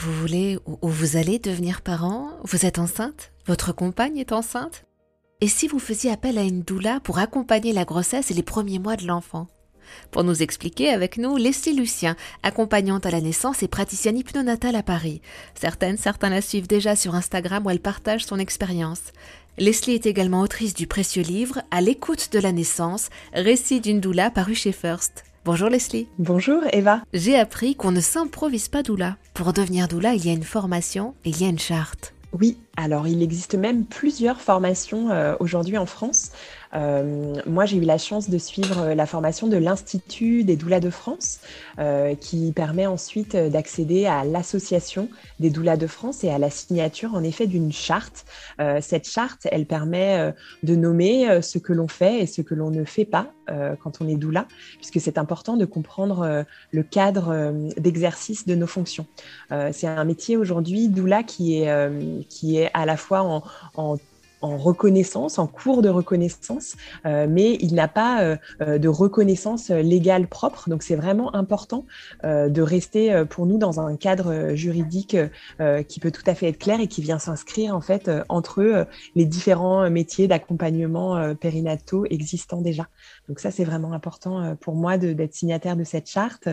Vous voulez ou vous allez devenir parent? Vous êtes enceinte? Votre compagne est enceinte? Et si vous faisiez appel à une doula pour accompagner la grossesse et les premiers mois de l'enfant? Pour nous expliquer avec nous, Leslie Lucien, accompagnante à la naissance et praticienne hypnonatale à Paris. Certaines, certains la suivent déjà sur Instagram où elle partage son expérience. Leslie est également autrice du précieux livre À l'écoute de la naissance, récit d'une doula paru chez First. Bonjour Leslie. Bonjour Eva. J'ai appris qu'on ne s'improvise pas doula. Pour devenir doula, il y a une formation et il y a une charte. Oui, alors il existe même plusieurs formations euh, aujourd'hui en France. Euh, moi, j'ai eu la chance de suivre euh, la formation de l'Institut des doulas de France, qui permet ensuite d'accéder à l'association des doulas de France et à la signature, en effet, d'une charte. cette charte, elle permet de nommer ce que l'on fait et ce que l'on ne fait pas quand on est doula, puisque c'est important de comprendre le cadre d'exercice de nos fonctions. c'est un métier aujourd'hui, doula, qui est à la fois en, reconnaissance, en cours de reconnaissance, euh, mais il n'a pas euh, euh, de reconnaissance légale propre. Donc c'est vraiment important de rester pour nous dans un cadre juridique qui peut tout à fait être clair et qui vient s'inscrire en fait entre les différents métiers d'accompagnement périnataux existants déjà. Donc ça c'est vraiment important pour moi d'être signataire de cette charte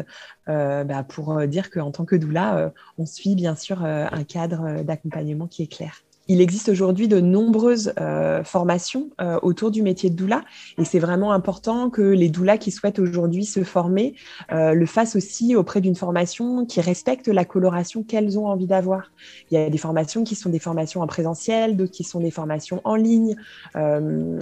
bah, pour dire qu'en tant que doula, on suit bien sûr un cadre d'accompagnement qui est clair. Il existe aujourd'hui de nombreuses euh, formations euh, autour du métier de doula et c'est vraiment important que les doulas qui souhaitent aujourd'hui se former euh, le fassent aussi auprès d'une formation qui respecte la coloration qu'elles ont envie d'avoir. Il y a des formations qui sont des formations en présentiel, d'autres qui sont des formations en ligne,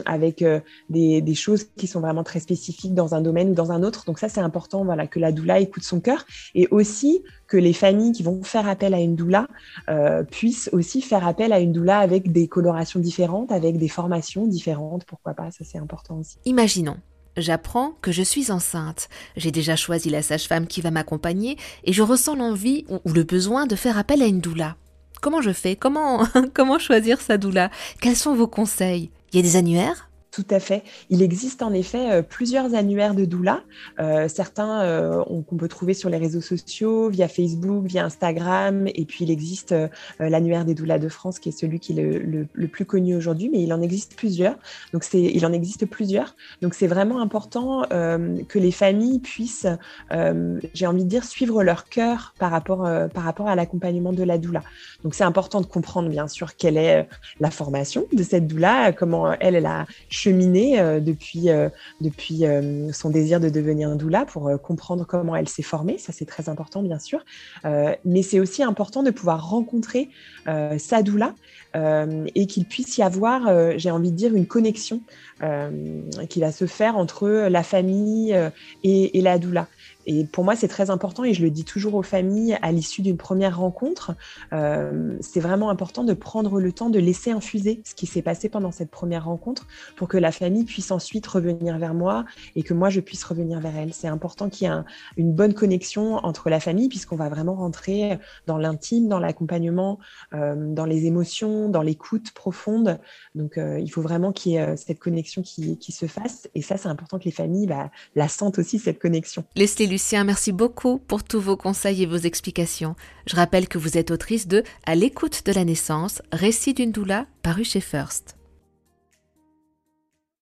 avec des, des, choses qui sont vraiment très spécifiques dans un domaine ou dans un autre. Donc ça, c'est important voilà, que la doula écoute son cœur et aussi que les familles qui vont faire appel à une doula euh, puissent aussi faire appel à une doula avec des colorations différentes, avec des formations différentes, pourquoi pas, ça c'est important aussi. Imaginons, J'apprends que je suis enceinte. J'ai déjà choisi la sage-femme qui va m'accompagner et je ressens l'envie ou le besoin de faire appel à une doula. Comment je fais? Comment comment choisir sa doula? Quels sont vos conseils? Il y a des annuaires? Tout à fait. Il existe en effet euh, plusieurs annuaires de doula. Euh, certains euh, qu'on peut trouver sur les réseaux sociaux, via Facebook, via Instagram. Et puis il existe l'annuaire des doulas de France, qui est celui qui est le, le, plus connu aujourd'hui, mais il en existe plusieurs. Donc c'est, il en existe plusieurs. Donc c'est vraiment important que les familles puissent, j'ai envie de dire, suivre leur cœur par rapport, par rapport à l'accompagnement de la doula. Donc c'est important de comprendre bien sûr quelle est la formation de cette doula, comment elle, elle a euh, depuis, euh, depuis euh, son désir de devenir doula pour comprendre comment elle s'est formée. Ça, c'est très important, bien sûr. mais c'est aussi important de pouvoir rencontrer sa doula et qu'il puisse y avoir, j'ai envie de dire, une connexion qui va se faire entre la famille et la doula. Et pour moi, c'est très important et je le dis toujours aux familles à l'issue d'une première rencontre. Euh, c'est vraiment important de prendre le temps de laisser infuser ce qui s'est passé pendant cette première rencontre pour que la famille puisse ensuite revenir vers moi et que moi, je puisse revenir vers elle. C'est important qu'il y ait une bonne connexion entre la famille puisqu'on va vraiment rentrer dans l'intime, dans l'accompagnement, euh, dans les émotions, dans l'écoute profonde. Donc, euh, il faut vraiment qu'il y ait cette connexion qui, se fasse. Et ça, c'est important que les familles bah, la sentent aussi, cette connexion. Lucien, merci beaucoup pour tous vos conseils et vos explications. Je rappelle que vous êtes autrice de À l'écoute de la naissance, récit d'une doula, paru chez First.